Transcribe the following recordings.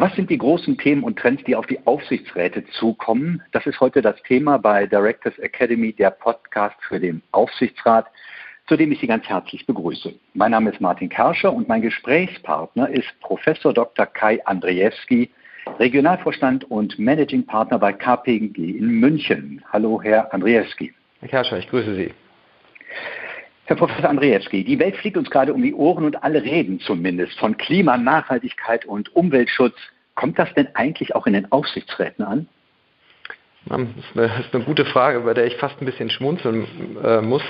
Was sind die großen Themen und Trends, die auf die Aufsichtsräte zukommen? Das ist heute das Thema bei Directors Academy, der Podcast für den Aufsichtsrat, zu dem ich Sie ganz herzlich begrüße. Mein Name ist Martin Kerscher und mein Gesprächspartner ist Professor Dr. Kai Andrzejewski, Regionalvorstand und Managing Partner bei KPG in München. Hallo, Herr Andrzejewski. Herr Kerscher, ich grüße Sie. Herr Professor Andrzejewski, die Welt fliegt uns gerade um die Ohren und alle reden zumindest von Klima, Nachhaltigkeit und Umweltschutz. Kommt das denn eigentlich auch in den Aufsichtsräten an? Das ist eine, das ist eine gute Frage, bei der ich fast ein bisschen schmunzeln äh, muss.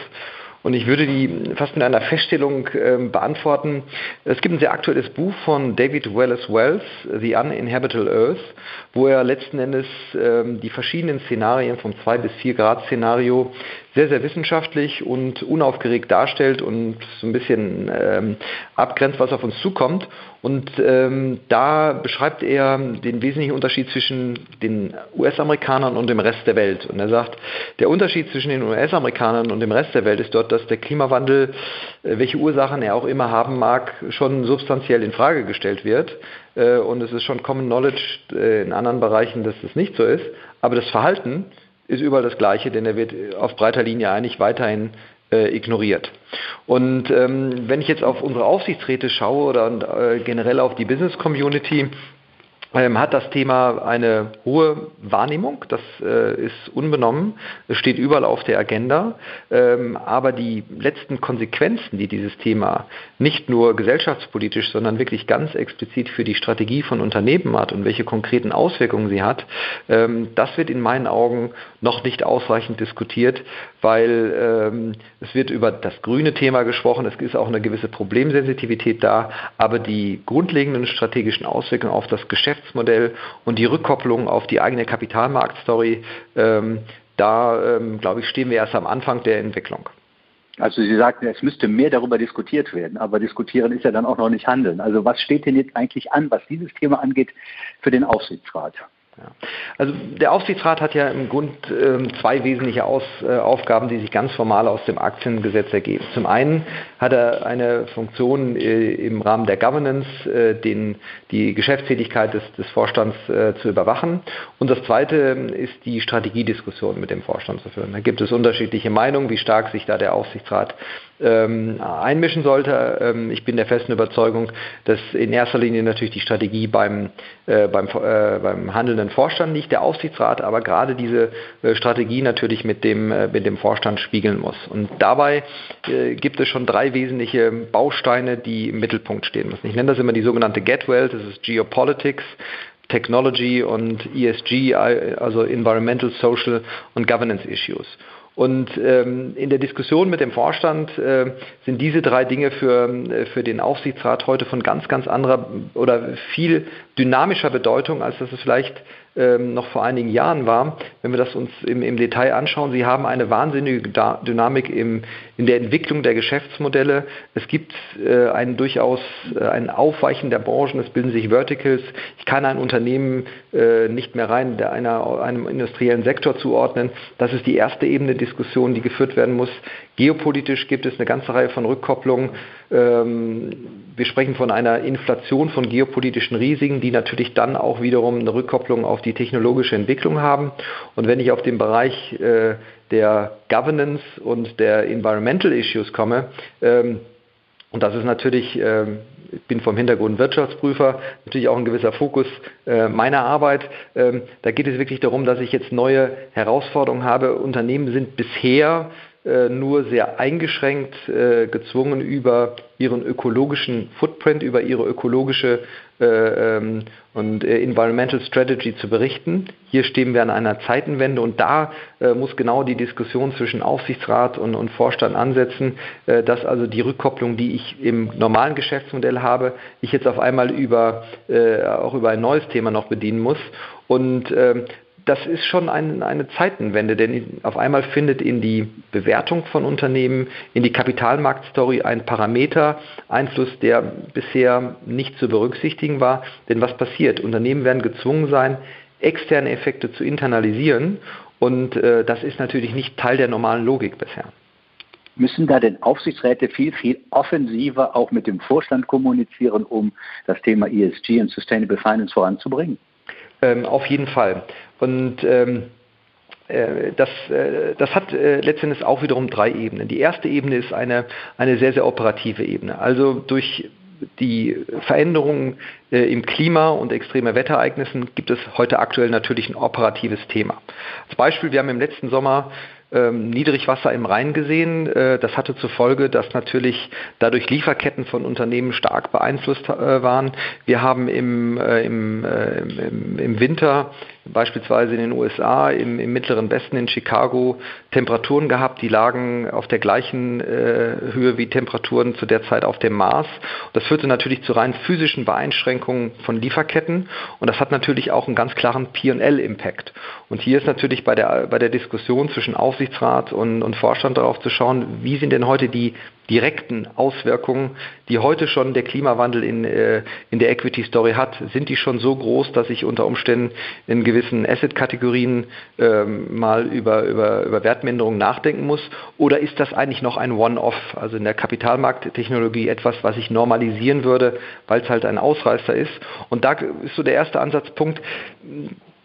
Und ich würde die fast mit einer Feststellung äh, beantworten. Es gibt ein sehr aktuelles Buch von David Wallace Wells, The Uninhabitable Earth, wo er letzten Endes äh, die verschiedenen Szenarien vom 2 bis 4 Grad Szenario sehr, sehr wissenschaftlich und unaufgeregt darstellt und so ein bisschen ähm, abgrenzt, was auf uns zukommt. Und ähm, da beschreibt er den wesentlichen Unterschied zwischen den US-Amerikanern und dem Rest der Welt. Und er sagt, der Unterschied zwischen den US-Amerikanern und dem Rest der Welt ist dort, dass der Klimawandel, äh, welche Ursachen er auch immer haben mag, schon substanziell in Frage gestellt wird. Äh, und es ist schon Common Knowledge äh, in anderen Bereichen, dass das nicht so ist. Aber das Verhalten ist überall das Gleiche, denn er wird auf breiter Linie eigentlich weiterhin äh, ignoriert. Und ähm, wenn ich jetzt auf unsere Aufsichtsräte schaue oder äh, generell auf die Business Community, hat das Thema eine hohe Wahrnehmung, das äh, ist unbenommen, es steht überall auf der Agenda, ähm, aber die letzten Konsequenzen, die dieses Thema nicht nur gesellschaftspolitisch, sondern wirklich ganz explizit für die Strategie von Unternehmen hat und welche konkreten Auswirkungen sie hat, ähm, das wird in meinen Augen noch nicht ausreichend diskutiert, weil ähm, es wird über das grüne Thema gesprochen, es ist auch eine gewisse Problemsensitivität da, aber die grundlegenden strategischen Auswirkungen auf das Geschäft Geschäftsmodell und die Rückkopplung auf die eigene Kapitalmarktstory, ähm, da ähm, glaube ich, stehen wir erst am Anfang der Entwicklung. Also Sie sagten, es müsste mehr darüber diskutiert werden, aber diskutieren ist ja dann auch noch nicht handeln. Also was steht denn jetzt eigentlich an, was dieses Thema angeht, für den Aufsichtsrat? Ja. Also der Aufsichtsrat hat ja im Grund äh, zwei wesentliche Aus, äh, Aufgaben, die sich ganz formal aus dem Aktiengesetz ergeben. Zum einen hat er eine Funktion äh, im Rahmen der Governance, äh, den, die Geschäftstätigkeit des, des Vorstands äh, zu überwachen. Und das zweite ist die Strategiediskussion mit dem Vorstand zu führen. Da gibt es unterschiedliche Meinungen, wie stark sich da der Aufsichtsrat ähm, einmischen sollte. Ähm, ich bin der festen Überzeugung, dass in erster Linie natürlich die Strategie beim, äh, beim, äh, beim handelnden Vorstand liegt, der Aufsichtsrat aber gerade diese äh, Strategie natürlich mit dem, äh, mit dem Vorstand spiegeln muss. Und dabei äh, gibt es schon drei wesentliche Bausteine, die im Mittelpunkt stehen müssen. Ich nenne das immer die sogenannte Get-Welt, das ist Geopolitics, Technology und ESG, also Environmental, Social und Governance Issues. Und ähm, in der Diskussion mit dem Vorstand äh, sind diese drei Dinge für, äh, für den Aufsichtsrat heute von ganz, ganz anderer oder viel dynamischer Bedeutung, als das es vielleicht ähm, noch vor einigen Jahren war. Wenn wir das uns im, im Detail anschauen, sie haben eine wahnsinnige Dynamik im, in der Entwicklung der Geschäftsmodelle. Es gibt äh, ein durchaus äh, ein Aufweichen der Branchen, es bilden sich Verticals. Ich kann ein Unternehmen äh, nicht mehr rein der einer, einem industriellen Sektor zuordnen. Das ist die erste Ebene Diskussion, die geführt werden muss. Geopolitisch gibt es eine ganze Reihe von Rückkopplungen. Ähm, wir sprechen von einer Inflation von geopolitischen Risiken, die natürlich dann auch wiederum eine Rückkopplung auf die technologische Entwicklung haben. Und wenn ich auf den Bereich äh, der Governance und der Environmental Issues komme, ähm, und das ist natürlich, ähm, ich bin vom Hintergrund Wirtschaftsprüfer, natürlich auch ein gewisser Fokus äh, meiner Arbeit. da geht es wirklich darum, dass ich jetzt neue Herausforderungen habe. Unternehmen sind bisher nur sehr eingeschränkt äh, gezwungen, über ihren ökologischen Footprint, über ihre ökologische äh, ähm, und äh, Environmental Strategy zu berichten. Hier stehen wir an einer Zeitenwende und da äh, muss genau die Diskussion zwischen Aufsichtsrat und, und Vorstand ansetzen, äh, dass also die Rückkopplung, die ich im normalen Geschäftsmodell habe, ich jetzt auf einmal über, auch über ein neues Thema noch bedienen muss. Und ähm, das ist schon ein, eine Zeitenwende, denn auf einmal findet in die Bewertung von Unternehmen, in die Kapitalmarktstory ein Parameter Einfluss, der bisher nicht zu berücksichtigen war. Denn was passiert? Unternehmen werden gezwungen sein, externe Effekte zu internalisieren und äh, das ist natürlich nicht Teil der normalen Logik bisher. Müssen da denn Aufsichtsräte viel, viel offensiver auch mit dem Vorstand kommunizieren, um das Thema ESG und Sustainable Finance voranzubringen? Ähm, auf jeden Fall. Und ähm, äh, das, äh, das hat äh, letztendlich auch wiederum drei Ebenen. Die erste Ebene ist eine, eine sehr, sehr operative Ebene. Also durch die Veränderungen im Klima und extreme Wetterereignissen gibt es heute aktuell natürlich ein operatives Thema. Als Beispiel, wir haben im letzten Sommer ähm, Niedrigwasser im Rhein gesehen. Äh, das hatte zur Folge, dass natürlich dadurch Lieferketten von Unternehmen stark beeinflusst äh, waren. Wir haben im, äh, im, äh, im, im Winter beispielsweise in den USA, im, im, mittleren Westen in Chicago, Temperaturen gehabt, die lagen auf der gleichen äh, Höhe wie Temperaturen zu der Zeit auf dem Mars. Das führte natürlich zu rein physischen Beeinschränkungen von Lieferketten und das hat natürlich auch einen ganz klaren P&L-Impact. Und hier ist natürlich bei der, bei der Diskussion zwischen Aufsichtsrat und, und Vorstand darauf zu schauen, wie sind denn heute die direkten Auswirkungen, die heute schon der Klimawandel in, äh, in der Equity Story hat, sind die schon so groß, dass ich unter Umständen in gewissen Asset-Kategorien ähm, mal über, über, über Wertminderung nachdenken muss? Oder ist das eigentlich noch ein One-Off, also in der Kapitalmarkttechnologie etwas, was ich normalisieren würde, weil es halt ein Ausreißer ist? Und da ist so der erste Ansatzpunkt,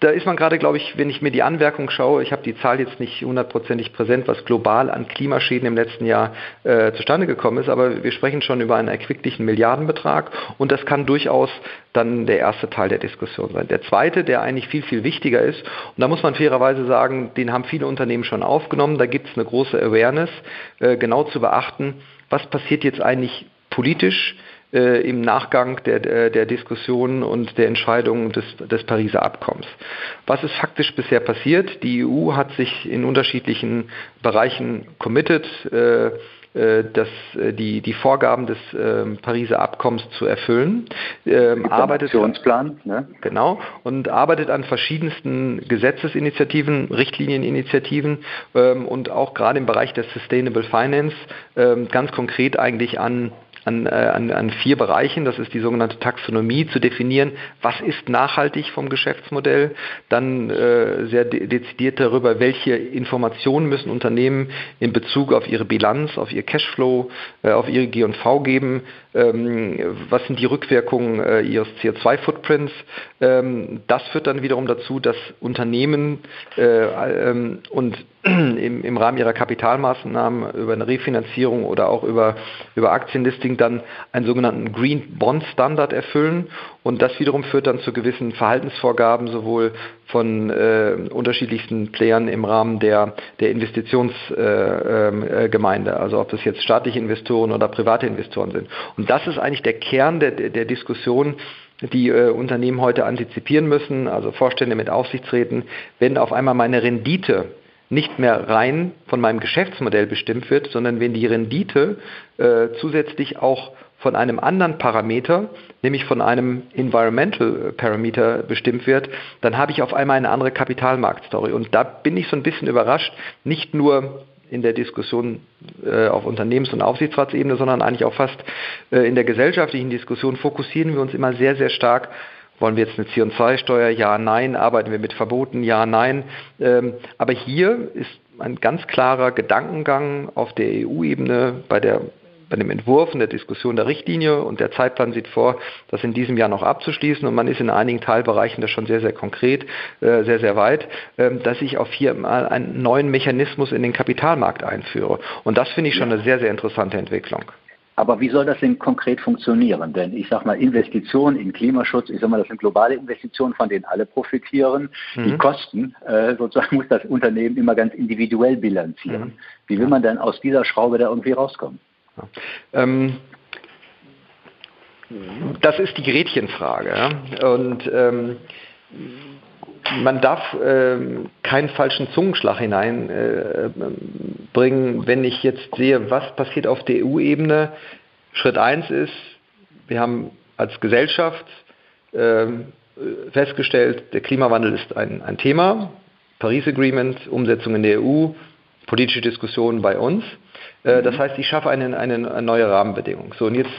da ist man gerade, glaube ich, wenn ich mir die Anmerkung schaue, ich habe die Zahl jetzt nicht hundertprozentig präsent, was global an Klimaschäden im letzten Jahr äh, zustande gekommen ist, aber wir sprechen schon über einen erquicklichen Milliardenbetrag und das kann durchaus dann der erste Teil der Diskussion sein. Der zweite, der eigentlich viel, viel wichtiger ist, und da muss man fairerweise sagen, den haben viele Unternehmen schon aufgenommen, da gibt es eine große Awareness, äh, genau zu beachten, was passiert jetzt eigentlich politisch, äh, im Nachgang der, der Diskussionen und der Entscheidungen des, des Pariser Abkommens. Was ist faktisch bisher passiert? Die EU hat sich in unterschiedlichen Bereichen committed, äh, äh das, äh, die, die Vorgaben des äh, Pariser Abkommens zu erfüllen. Ähm, arbeitet Aktionsplan, ne? genau und arbeitet an verschiedensten Gesetzesinitiativen, Richtlinieninitiativen ähm, und auch gerade im Bereich der Sustainable Finance ähm, ganz konkret eigentlich an an, äh, an, an vier Bereichen. Das ist die sogenannte Taxonomie, zu definieren, was ist nachhaltig vom Geschäftsmodell. Dann äh, sehr de dezidiert darüber, welche Informationen müssen Unternehmen in Bezug auf ihre Bilanz, auf ihr Cashflow, äh, auf ihre G&V geben. Ähm, was sind die Rückwirkungen äh, ihres CO2-Footprints? Ähm, das führt dann wiederum dazu, dass Unternehmen äh, ähm, und im, im Rahmen ihrer Kapitalmaßnahmen über eine Refinanzierung oder auch über, über Aktienlisting dann einen sogenannten Green Bond Standard erfüllen. Und das wiederum führt dann zu gewissen Verhaltensvorgaben sowohl von äh, unterschiedlichsten Playern im Rahmen der, der Investitionsgemeinde, äh, äh, also ob das jetzt staatliche Investoren oder private Investoren sind. Und das ist eigentlich der Kern der, der Diskussion, die äh, Unternehmen heute antizipieren müssen, also Vorstände mit Aufsichtsräten, wenn auf einmal meine Rendite nicht mehr rein von meinem Geschäftsmodell bestimmt wird, sondern wenn die Rendite äh, zusätzlich auch von einem anderen Parameter, nämlich von einem Environmental Parameter bestimmt wird, dann habe ich auf einmal eine andere Kapitalmarktstory. Und da bin ich so ein bisschen überrascht, nicht nur in der Diskussion äh, auf Unternehmens- und Aufsichtsratsebene, sondern eigentlich auch fast äh, in der gesellschaftlichen Diskussion fokussieren wir uns immer sehr, sehr stark wollen wir jetzt eine CO2-Steuer? Ja, nein. Arbeiten wir mit Verboten? Ja, nein. Ähm, aber hier ist ein ganz klarer Gedankengang auf der EU-Ebene bei der bei dem Entwurf und der Diskussion der Richtlinie und der Zeitplan sieht vor, das in diesem Jahr noch abzuschließen und man ist in einigen Teilbereichen da schon sehr, sehr konkret, äh, sehr, sehr weit, ähm, dass ich auf hier mal einen neuen Mechanismus in den Kapitalmarkt einführe. Und das finde ich schon eine sehr, sehr interessante Entwicklung. Aber wie soll das denn konkret funktionieren? Denn ich sage mal, Investitionen in Klimaschutz, ich sage mal, das sind globale Investitionen, von denen alle profitieren. Mhm. Die Kosten äh, sozusagen muss das Unternehmen immer ganz individuell bilanzieren. Mhm. Wie will man denn aus dieser Schraube da irgendwie rauskommen? Ja. Ähm, das ist die Gretchenfrage. Und ähm, man darf äh, keinen falschen Zungenschlag hineinbringen, äh, wenn ich jetzt sehe, was passiert auf der EU-Ebene. Schritt 1 ist, wir haben als Gesellschaft äh, festgestellt, der Klimawandel ist ein, ein Thema. Paris Agreement, Umsetzung in der EU, politische Diskussionen bei uns. Äh, das heißt, ich schaffe eine, eine, neue Rahmenbedingung. So, und jetzt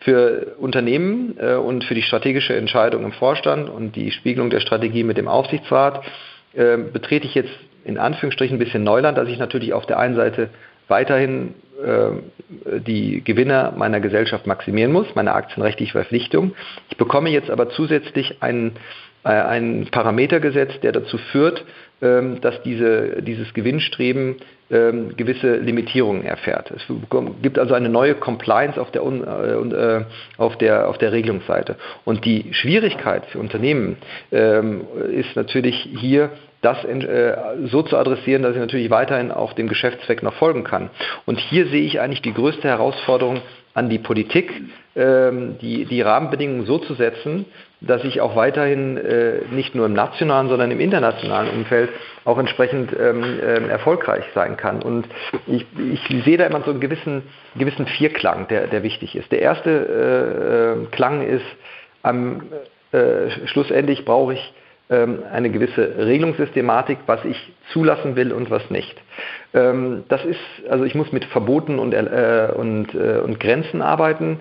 für Unternehmen äh, und für die strategische Entscheidung im Vorstand und die Spiegelung der Strategie mit dem Aufsichtsrat äh, betrete ich jetzt in Anführungsstrichen ein bisschen Neuland, dass ich natürlich auf der einen Seite weiterhin die Gewinne meiner Gesellschaft maximieren muss, meine aktienrechtliche Verpflichtung. Ich bekomme jetzt aber zusätzlich einen äh, ein Parametergesetz, der dazu führt, ähm, dass diese, dieses Gewinnstreben ähm, gewisse Limitierungen erfährt. Es gibt also eine neue Compliance auf der, äh, äh, auf der, auf der Regelungsseite. Und die Schwierigkeit für Unternehmen ähm, ist natürlich hier, das so zu adressieren, dass ich natürlich weiterhin auch dem Geschäftszweck noch folgen kann. Und hier sehe ich eigentlich die größte Herausforderung an die Politik, die, die Rahmenbedingungen so zu setzen, dass ich auch weiterhin äh, nicht nur im nationalen, sondern im internationalen Umfeld auch entsprechend ähm, ähm, erfolgreich sein kann. Und ich, ich sehe da immer so einen gewissen, gewissen Vierklang, der, der wichtig ist. Der erste äh, äh Klang ist, am äh, schlussendlich brauche ich ähm, eine gewisse Regelungssystematik, was ich zulassen will und was nicht. Ähm, das ist, also ich muss mit Verboten und, äh, und, äh, und Grenzen arbeiten.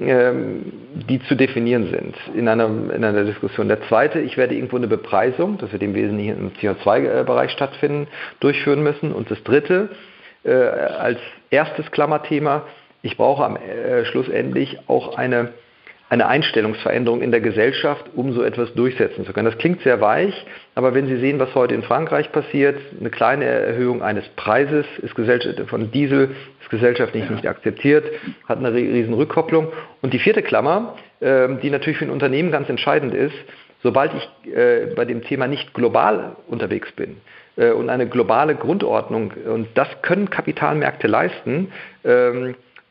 Ähm, die zu definieren sind in einer, in einer Diskussion. Der zweite, ich werde irgendwo eine Bepreisung, das wird im Wesentlichen im CO2-Bereich stattfinden, durchführen müssen. Und das dritte, äh, als erstes Klammerthema, ich brauche am äh, schlussendlich auch eine eine Einstellungsveränderung in der Gesellschaft, um so etwas durchsetzen zu können. Das klingt sehr weich, aber wenn Sie sehen, was heute in Frankreich passiert, eine kleine Erhöhung eines Preises ist von Diesel ist gesellschaftlich ja. nicht akzeptiert, hat eine riesen Rückkopplung. Und die vierte Klammer, ähm, die natürlich für ein Unternehmen ganz entscheidend ist, sobald ich äh, bei dem Thema nicht global unterwegs bin, äh, und eine globale Grundordnung. Und das können Kapitalmärkte leisten.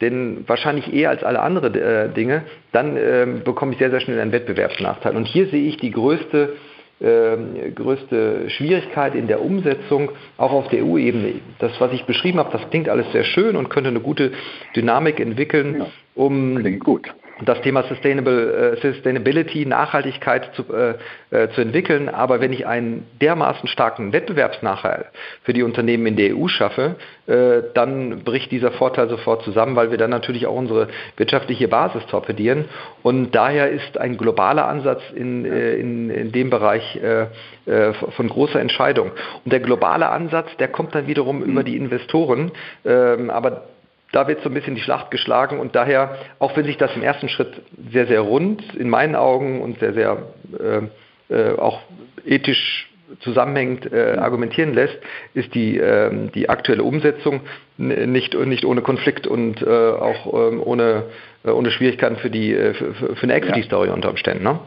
Denn wahrscheinlich eher als alle anderen äh, Dinge, dann äh, bekomme ich sehr, sehr schnell einen Wettbewerbsnachteil. Und hier sehe ich die größte, äh, größte Schwierigkeit in der Umsetzung, auch auf der EU-Ebene. Das, was ich beschrieben habe, das klingt alles sehr schön und könnte eine gute Dynamik entwickeln, ja, um klingt gut das Thema Sustainable, äh, Sustainability, Nachhaltigkeit zu, äh, äh, zu entwickeln. Aber wenn ich einen dermaßen starken Wettbewerbsnachteil für die Unternehmen in der EU schaffe, äh, dann bricht dieser Vorteil sofort zusammen, weil wir dann natürlich auch unsere wirtschaftliche Basis torpedieren. Und daher ist ein globaler Ansatz in, äh, in, in dem Bereich äh, von großer Entscheidung. Und der globale Ansatz, der kommt dann wiederum über die Investoren. Ähm, aber da wird so ein bisschen die Schlacht geschlagen und daher, auch wenn sich das im ersten Schritt sehr, sehr rund in meinen Augen und sehr, sehr äh, äh, auch ethisch zusammenhängend äh, argumentieren lässt, ist die, äh, die aktuelle Umsetzung nicht, nicht ohne Konflikt und äh, auch ähm, ohne, äh, ohne Schwierigkeiten für, die, für, für eine Equity-Story unter Umständen. Ne?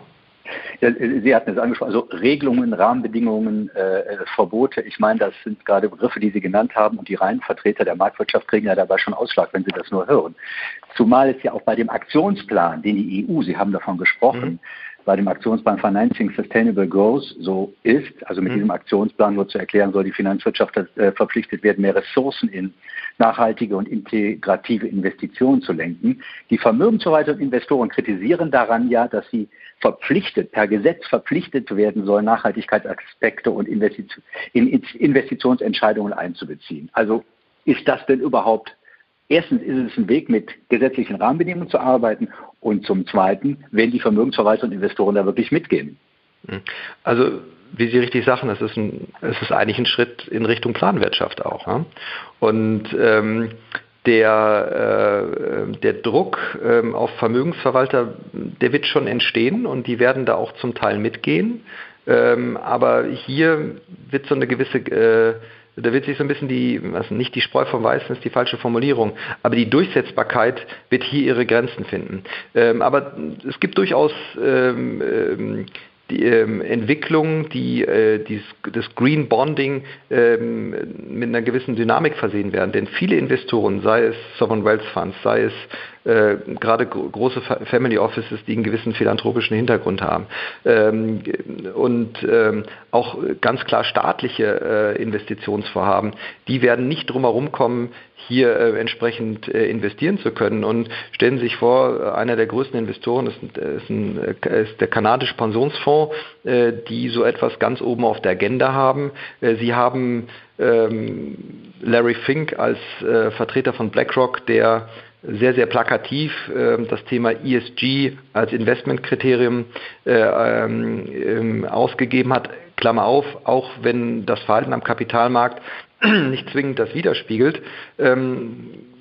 Sie hatten es angesprochen, also Regelungen, Rahmenbedingungen, äh, Verbote. Ich meine, das sind gerade Begriffe, die Sie genannt haben und die reinen Vertreter der Marktwirtschaft kriegen ja dabei schon Ausschlag, wenn sie das nur hören. Zumal es ja auch bei dem Aktionsplan, den die EU, Sie haben davon gesprochen, mhm. Bei dem Aktionsplan Financing Sustainable Growth so ist, also mit mhm. diesem Aktionsplan nur zu erklären, soll die Finanzwirtschaft äh, verpflichtet werden, mehr Ressourcen in nachhaltige und integrative Investitionen zu lenken. Die Vermögensverwalter und Investoren kritisieren daran ja, dass sie verpflichtet, per Gesetz verpflichtet werden sollen, Nachhaltigkeitsaspekte und Investitionsentscheidungen einzubeziehen. Also ist das denn überhaupt, erstens ist es ein Weg, mit gesetzlichen Rahmenbedingungen zu arbeiten und zum Zweiten, wenn die Vermögensverwalter und Investoren da wirklich mitgehen. Also wie Sie richtig sagen, es ist, ein, es ist eigentlich ein Schritt in Richtung Planwirtschaft auch. Ja? Und ähm, der, äh, der Druck ähm, auf Vermögensverwalter, der wird schon entstehen und die werden da auch zum Teil mitgehen. Ähm, aber hier wird so eine gewisse, äh, da wird sich so ein bisschen die, also nicht die Spreu vom Weißen ist die falsche Formulierung, aber die Durchsetzbarkeit wird hier ihre Grenzen finden. Ähm, aber es gibt durchaus ähm, ähm die ähm, Entwicklung, die äh, dies, das Green Bonding ähm, mit einer gewissen Dynamik versehen werden. Denn viele Investoren, sei es Sovereign Wealth Funds, sei es äh, gerade große Family Offices, die einen gewissen philanthropischen Hintergrund haben. Ähm, und ähm, auch ganz klar staatliche äh, Investitionsvorhaben, die werden nicht drumherum kommen, hier äh, entsprechend äh, investieren zu können. Und stellen Sie sich vor, einer der größten Investoren ist, ist, ein, ist der kanadische Pensionsfonds, äh, die so etwas ganz oben auf der Agenda haben. Äh, Sie haben ähm, Larry Fink als Vertreter von BlackRock, der sehr, sehr plakativ äh, das Thema ESG als Investmentkriterium äh, ähm, ausgegeben hat. Klammer auf, auch wenn das Verhalten am Kapitalmarkt nicht zwingend das widerspiegelt. Ähm,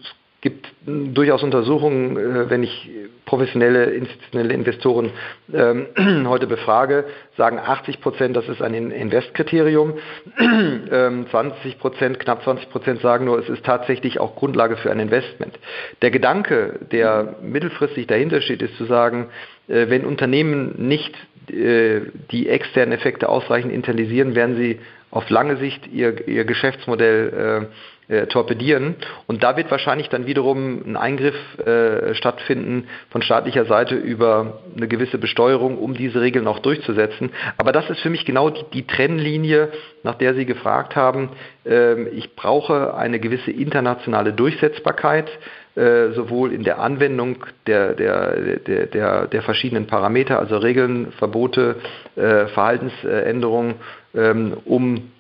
gibt durchaus Untersuchungen, äh, wenn ich professionelle institutionelle Investoren ähm, heute befrage, sagen 80 Prozent, das ist ein Investkriterium. Ähm, 20 Prozent, knapp 20 Prozent sagen nur, es ist tatsächlich auch Grundlage für ein Investment. Der Gedanke, der mittelfristig dahinter steht, ist zu sagen, äh, wenn Unternehmen nicht äh, die externen Effekte ausreichend internalisieren, werden sie auf lange Sicht ihr, ihr Geschäftsmodell äh, torpedieren. Und da wird wahrscheinlich dann wiederum ein Eingriff äh, stattfinden von staatlicher Seite über eine gewisse Besteuerung, um diese Regeln auch durchzusetzen. Aber das ist für mich genau die, die Trennlinie, nach der Sie gefragt haben. Ähm, ich brauche eine gewisse internationale Durchsetzbarkeit äh, sowohl in der Anwendung der, der, der, der, der verschiedenen Parameter, also Regeln, Verbote, äh, Verhaltensänderungen, ähm, um,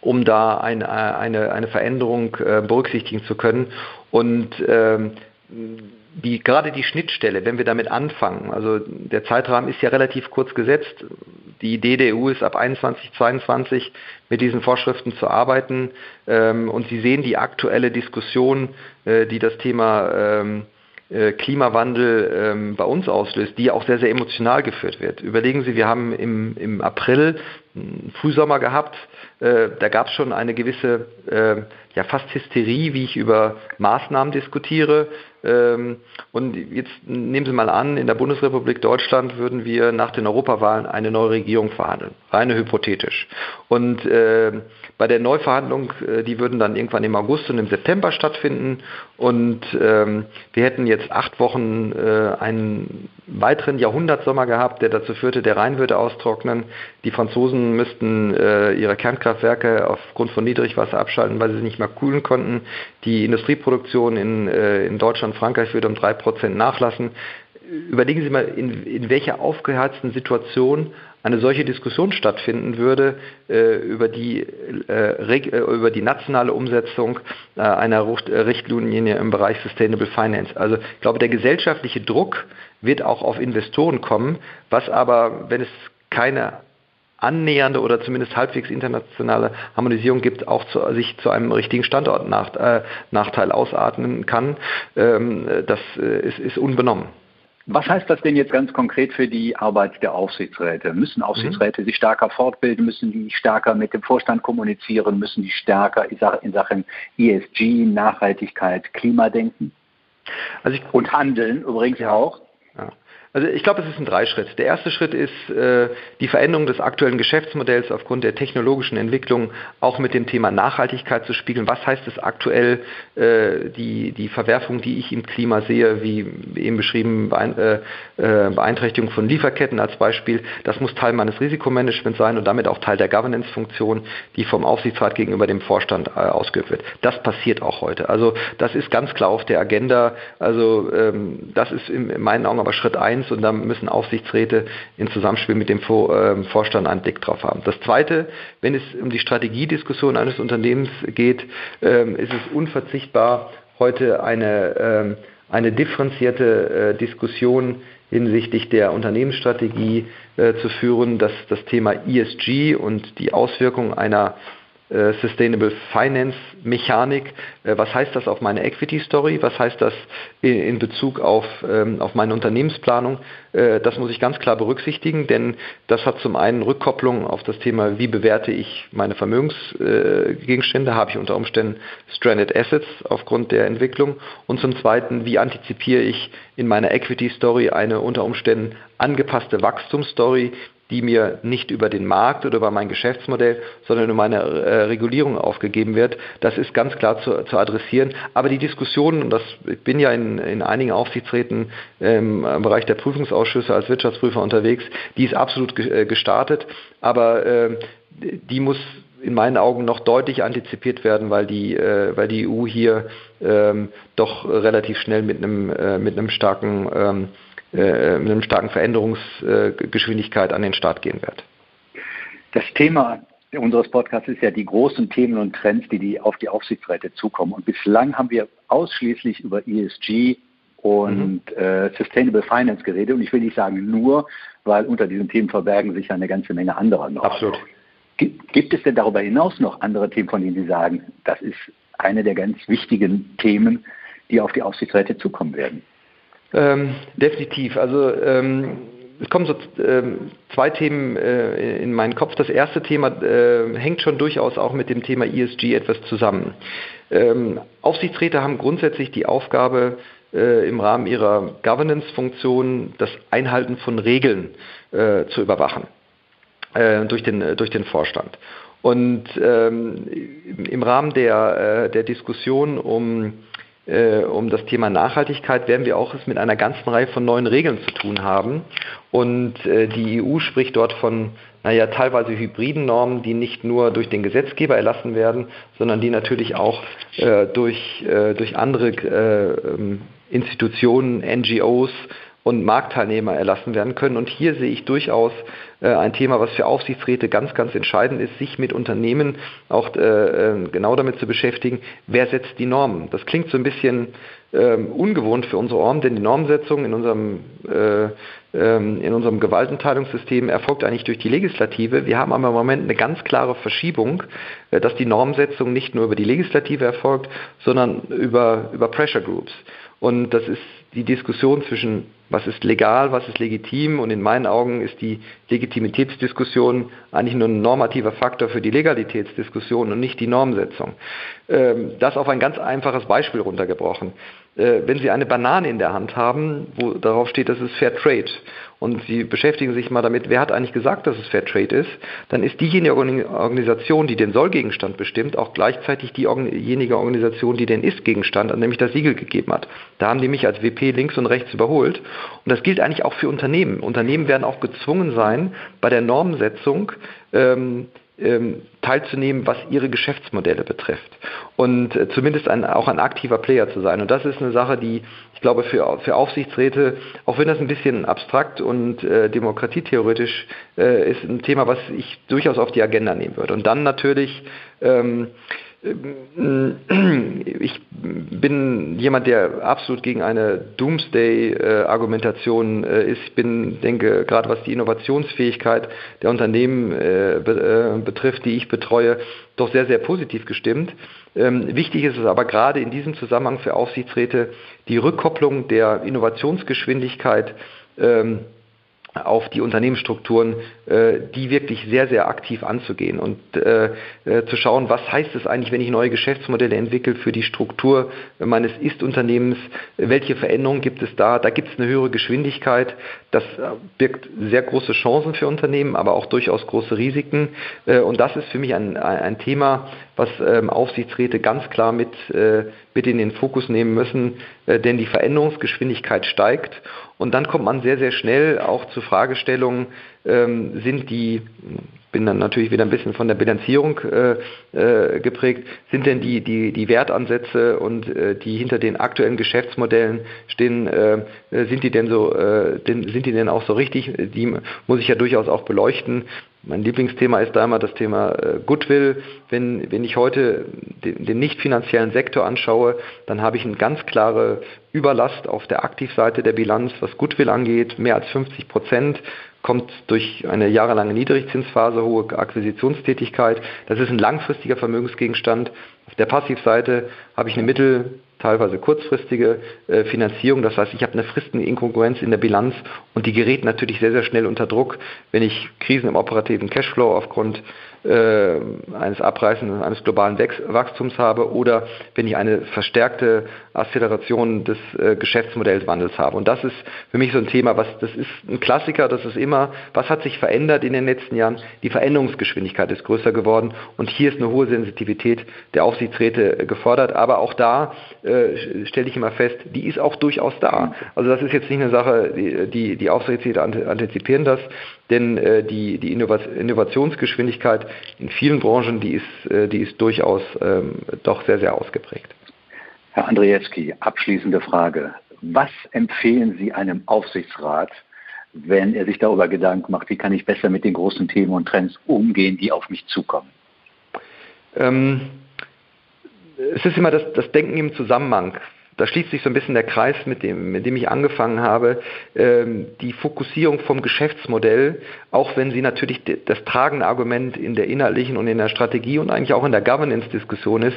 um da eine, eine, eine Veränderung äh, berücksichtigen zu können. Und ähm, die, gerade die Schnittstelle, wenn wir damit anfangen, also der Zeitrahmen ist ja relativ kurz gesetzt. Die Idee der EU ist ab 21, 22 mit diesen Vorschriften zu arbeiten. Ähm, und Sie sehen die aktuelle Diskussion, äh, die das Thema ähm, äh, Klimawandel ähm, bei uns auslöst, die auch sehr, sehr emotional geführt wird. Überlegen Sie, wir haben im, im April einen Frühsommer gehabt, äh, da gab es schon eine gewisse, äh, ja fast Hysterie, wie ich über Maßnahmen diskutiere. Ähm, und jetzt nehmen Sie mal an, in der Bundesrepublik Deutschland würden wir nach den Europawahlen eine neue Regierung verhandeln, reine hypothetisch. Und äh, bei der Neuverhandlung, äh, die würden dann irgendwann im August und im September stattfinden. Und ähm, wir hätten jetzt acht Wochen äh, einen weiteren Jahrhundertsommer gehabt, der dazu führte, der Rhein würde austrocknen. Die Franzosen müssten äh, ihre Kernkraftwerke aufgrund von Niedrigwasser abschalten, weil sie nicht mehr kühlen konnten. Die Industrieproduktion in, äh, in Deutschland, Frankreich würde um drei Prozent nachlassen. Überlegen Sie mal, in, in welcher aufgeheizten Situation eine solche Diskussion stattfinden würde äh, über, die, äh, äh über die nationale Umsetzung äh, einer äh, Richtlinie im Bereich Sustainable Finance. Also ich glaube, der gesellschaftliche Druck wird auch auf Investoren kommen, was aber, wenn es keine annähernde oder zumindest halbwegs internationale Harmonisierung gibt, auch zu, sich zu einem richtigen Standortnachteil äh, ausatmen kann, ähm, das äh, ist, ist unbenommen. Was heißt das denn jetzt ganz konkret für die Arbeit der Aufsichtsräte? Müssen Aufsichtsräte mhm. sich stärker fortbilden? Müssen die stärker mit dem Vorstand kommunizieren? Müssen die stärker in Sachen ESG, Nachhaltigkeit, Klima denken? Also ich, Und handeln übrigens ja. auch? Also ich glaube, es ist ein Dreischritt. Der erste Schritt ist äh, die Veränderung des aktuellen Geschäftsmodells aufgrund der technologischen Entwicklung auch mit dem Thema Nachhaltigkeit zu spiegeln. Was heißt es aktuell, äh, die, die Verwerfung, die ich im Klima sehe, wie eben beschrieben, Beein äh, äh, Beeinträchtigung von Lieferketten als Beispiel, das muss Teil meines Risikomanagements sein und damit auch Teil der Governance-Funktion, die vom Aufsichtsrat gegenüber dem Vorstand äh, ausgeübt wird. Das passiert auch heute. Also das ist ganz klar auf der Agenda. Also ähm, das ist in, in meinen Augen aber Schritt eins und da müssen Aufsichtsräte in Zusammenspiel mit dem ähm, Vorstand einen Blick drauf haben. Das Zweite, wenn es um die Strategiediskussion eines Unternehmens geht, ähm, ist es unverzichtbar, heute eine, ähm, eine differenzierte äh, Diskussion hinsichtlich der Unternehmensstrategie äh, zu führen, dass das Thema ESG und die Auswirkungen einer Sustainable Finance Mechanik. Äh, was heißt das auf meine Equity Story? Was heißt das in Bezug auf, ähm, auf meine Unternehmensplanung? Äh, das muss ich ganz klar berücksichtigen, denn das hat zum einen Rückkopplung auf das Thema, wie bewerte ich meine Vermögensgegenstände? Habe ich unter Umständen Stranded Assets aufgrund der Entwicklung? Und zum zweiten, wie antizipiere ich in meiner Equity Story eine unter Umständen angepasste Wachstumsstory, die mir nicht über den Markt oder über mein Geschäftsmodell, sondern über meine äh, Regulierung aufgegeben wird. Das ist ganz klar zu, zu adressieren. Aber die Diskussion, und das, ich bin ja in, in einigen Aufsichtsräten ähm, im Bereich der Prüfungsausschüsse als Wirtschaftsprüfer unterwegs, die ist absolut äh, gestartet. Aber äh, die muss in meinen Augen noch deutlich antizipiert werden, weil die, äh, weil die EU hier ähm, doch relativ schnell mit einem, äh, mit einem starken ähm, äh, mit einer starken Veränderungsgeschwindigkeit an den Start gehen wird. Das Thema unseres Podcasts ist ja die großen Themen und Trends, die, die auf die Aufsichtsräte zukommen. Und bislang haben wir ausschließlich über ESG und mhm. äh, Sustainable Finance geredet. Und ich will nicht sagen nur, weil unter diesen Themen verbergen sich ja eine ganze Menge anderer noch. Absolut. Gibt es denn darüber hinaus noch andere Themen, von denen Sie sagen, das ist eine der ganz wichtigen Themen, die auf die Aufsichtsräte zukommen werden? Ähm, definitiv. Also ähm, es kommen so ähm, zwei Themen äh, in meinen Kopf. Das erste Thema äh, hängt schon durchaus auch mit dem Thema ESG etwas zusammen. Ähm, Aufsichtsräte haben grundsätzlich die Aufgabe, äh, im Rahmen ihrer Governance-Funktion das Einhalten von Regeln äh, zu überwachen äh, durch, den, durch den Vorstand. Und ähm, im Rahmen der, äh, der Diskussion um äh, um das Thema Nachhaltigkeit werden wir auch es mit einer ganzen Reihe von neuen Regeln zu tun haben. Und äh, die EU spricht dort von, naja, teilweise hybriden Normen, die nicht nur durch den Gesetzgeber erlassen werden, sondern die natürlich auch äh, durch, äh, durch andere äh, ähm, Institutionen, NGOs und Marktteilnehmer erlassen werden können. Und hier sehe ich durchaus äh, ein Thema, was für Aufsichtsräte ganz, ganz entscheidend ist, sich mit Unternehmen auch äh, äh, genau damit zu beschäftigen, wer setzt die Normen. Das klingt so ein bisschen ähm, ungewohnt für unsere Orm, denn die Normsetzung in unserem, äh, ähm, in unserem Gewaltenteilungssystem erfolgt eigentlich durch die Legislative. Wir haben aber im Moment eine ganz klare Verschiebung, äh, dass die Normsetzung nicht nur über die Legislative erfolgt, sondern über, über Pressure Groups. Und das ist die Diskussion zwischen was ist legal, was ist legitim und in meinen Augen ist die Legitimitätsdiskussion eigentlich nur ein normativer Faktor für die Legalitätsdiskussion und nicht die Normsetzung. Ähm, das auf ein ganz einfaches Beispiel runtergebrochen. Äh, wenn Sie eine Banane in der Hand haben, wo darauf steht, das ist Fair Trade und Sie beschäftigen sich mal damit, wer hat eigentlich gesagt, dass es Fair Trade ist, dann ist diejenige Organisation, die den Sollgegenstand bestimmt, auch gleichzeitig diejenige Organisation, die den Ist-Gegenstand, nämlich das Siegel gegeben hat. Da haben die mich als WP links und rechts überholt. Und das gilt eigentlich auch für Unternehmen. Unternehmen werden auch gezwungen sein, bei der Normsetzung ähm, ähm, teilzunehmen, was ihre Geschäftsmodelle betrifft. Und äh, zumindest ein, auch ein aktiver Player zu sein. Und das ist eine Sache, die ich glaube für, für Aufsichtsräte, auch wenn das ein bisschen abstrakt und äh, demokratietheoretisch äh, ist, ein Thema, was ich durchaus auf die Agenda nehmen würde. Und dann natürlich ähm, ich bin jemand, der absolut gegen eine Doomsday-Argumentation äh, ist. Ich bin, denke, gerade was die Innovationsfähigkeit der Unternehmen äh, äh, betrifft, die ich betreue, doch sehr, sehr positiv gestimmt. Ähm, wichtig ist es aber gerade in diesem Zusammenhang für Aufsichtsräte, die Rückkopplung der Innovationsgeschwindigkeit ähm, auf die Unternehmensstrukturen, äh, die wirklich sehr, sehr aktiv anzugehen und äh, äh, zu schauen, was heißt es eigentlich, wenn ich neue Geschäftsmodelle entwickle für die Struktur meines Ist-Unternehmens, welche Veränderungen gibt es da, da gibt es eine höhere Geschwindigkeit, das birgt sehr große Chancen für Unternehmen, aber auch durchaus große Risiken. Und das ist für mich ein, ein Thema, was ähm, Aufsichtsräte ganz klar mit, mit in den Fokus nehmen müssen, denn die Veränderungsgeschwindigkeit steigt und dann kommt man sehr, sehr schnell auch zu Fragestellungen, ähm, sind die, bin dann natürlich wieder ein bisschen von der Bilanzierung äh, äh, geprägt, sind denn die, die, die Wertansätze und äh, die hinter den aktuellen Geschäftsmodellen stehen, äh, sind die denn so, äh, denn, sind die denn auch so richtig? Die muss ich ja durchaus auch beleuchten. Mein Lieblingsthema ist da immer das Thema äh, Goodwill. Wenn, wenn ich heute den, den nicht finanziellen Sektor anschaue, dann habe ich eine ganz klare Überlast auf der Aktivseite der Bilanz, was Goodwill angeht, mehr als 50 Prozent kommt durch eine jahrelange Niedrigzinsphase, hohe Akquisitionstätigkeit. Das ist ein langfristiger Vermögensgegenstand. Auf der Passivseite habe ich eine mittel teilweise kurzfristige äh, Finanzierung. Das heißt, ich habe eine Fristeninkongruenz in der Bilanz und die gerät natürlich sehr, sehr schnell unter Druck, wenn ich Krisen im operativen Cashflow aufgrund äh, eines Abreißen eines globalen Wachstums habe oder wenn ich eine verstärkte Acceleration des äh, habe. Und das ist für mich so ein Thema, was das ist ein Klassiker, das ist immer, was hat sich verändert in den letzten Jahren? Die Veränderungsgeschwindigkeit ist größer geworden und hier ist eine hohe Sensitivität der Aufsichtsräte gefordert. Aber auch da äh, stelle ich immer fest, die ist auch durchaus da. Also das ist jetzt nicht eine Sache, die, die, die Aufsichtsräte antizipieren das, denn äh, die, die Innovationsgeschwindigkeit in vielen Branchen, die ist, äh, die ist durchaus ähm, doch sehr, sehr ausgeprägt. Herr Andrzejewski, abschließende Frage. Was empfehlen Sie einem Aufsichtsrat, wenn er sich darüber Gedanken macht, wie kann ich besser mit den großen Themen und Trends umgehen, die auf mich zukommen? Ähm, es ist immer das, das Denken im Zusammenhang. Da schließt sich so ein bisschen der Kreis, mit dem, mit dem ich angefangen habe, ähm, die Fokussierung vom Geschäftsmodell, auch wenn sie natürlich das tragende Argument in der inhaltlichen und in der Strategie und eigentlich auch in der Governance-Diskussion ist,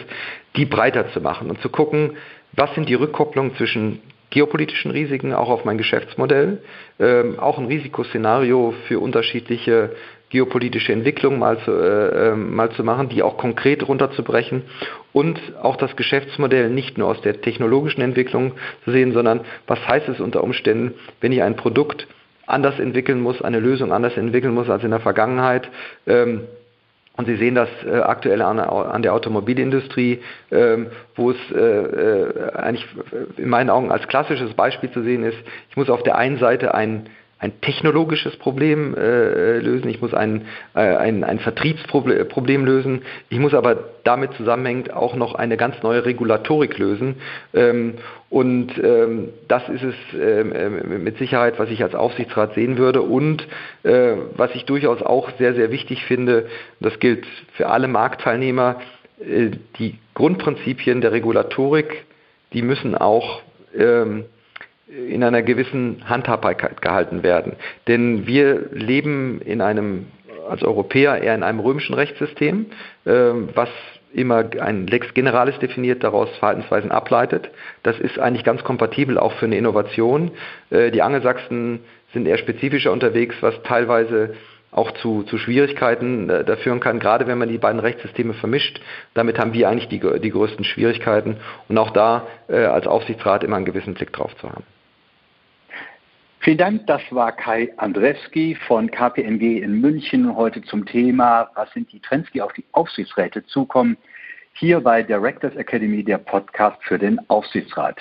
die breiter zu machen und zu gucken, was sind die Rückkopplungen zwischen geopolitischen Risiken auch auf mein Geschäftsmodell, ähm, auch ein Risikoszenario für unterschiedliche geopolitische Entwicklungen mal zu, äh, ähm, mal zu machen, die auch konkret runterzubrechen und auch das Geschäftsmodell nicht nur aus der technologischen Entwicklung zu sehen, sondern was heißt es unter Umständen, wenn ich ein Produkt anders entwickeln muss, eine Lösung anders entwickeln muss als in der Vergangenheit. Ähm, und Sie sehen das äh, aktuell an, der Automobilindustrie, ähm, wo es äh, äh eigentlich in meinen Augen als klassisches Beispiel zu sehen ist, ich muss auf der einen Seite ein ein technologisches Problem äh, lösen, ich muss ein, äh, ein, ein Vertriebsproblem lösen, ich muss aber damit zusammenhängend auch noch eine ganz neue Regulatorik lösen. Ähm, und ähm, das ist es ähm, äh, mit Sicherheit, was ich als Aufsichtsrat sehen würde. Und äh, was ich durchaus auch sehr, sehr wichtig finde, das gilt für alle Marktteilnehmer, äh, die Grundprinzipien der Regulatorik, die müssen auch ähm, in einer gewissen Handhabbarkeit gehalten werden. Denn wir leben in einem, als Europäer eher in einem römischen Rechtssystem, äh, was immer ein Lex Generalis definiert, daraus Verhaltensweisen ableitet. Das ist eigentlich ganz kompatibel auch für eine Innovation. Äh, die Angelsachsen sind eher spezifischer unterwegs, was teilweise auch zu, zu Schwierigkeiten äh, da führen kann, gerade wenn man die beiden Rechtssysteme vermischt. Damit haben wir eigentlich die, die größten Schwierigkeiten und auch da äh, als Aufsichtsrat immer einen gewissen Blick drauf zu haben. Vielen Dank, das war Kai Andreski von KPMG in München. Heute zum Thema, was sind die Trends, die auf die Aufsichtsräte zukommen, hier bei Directors Academy, der Podcast für den Aufsichtsrat.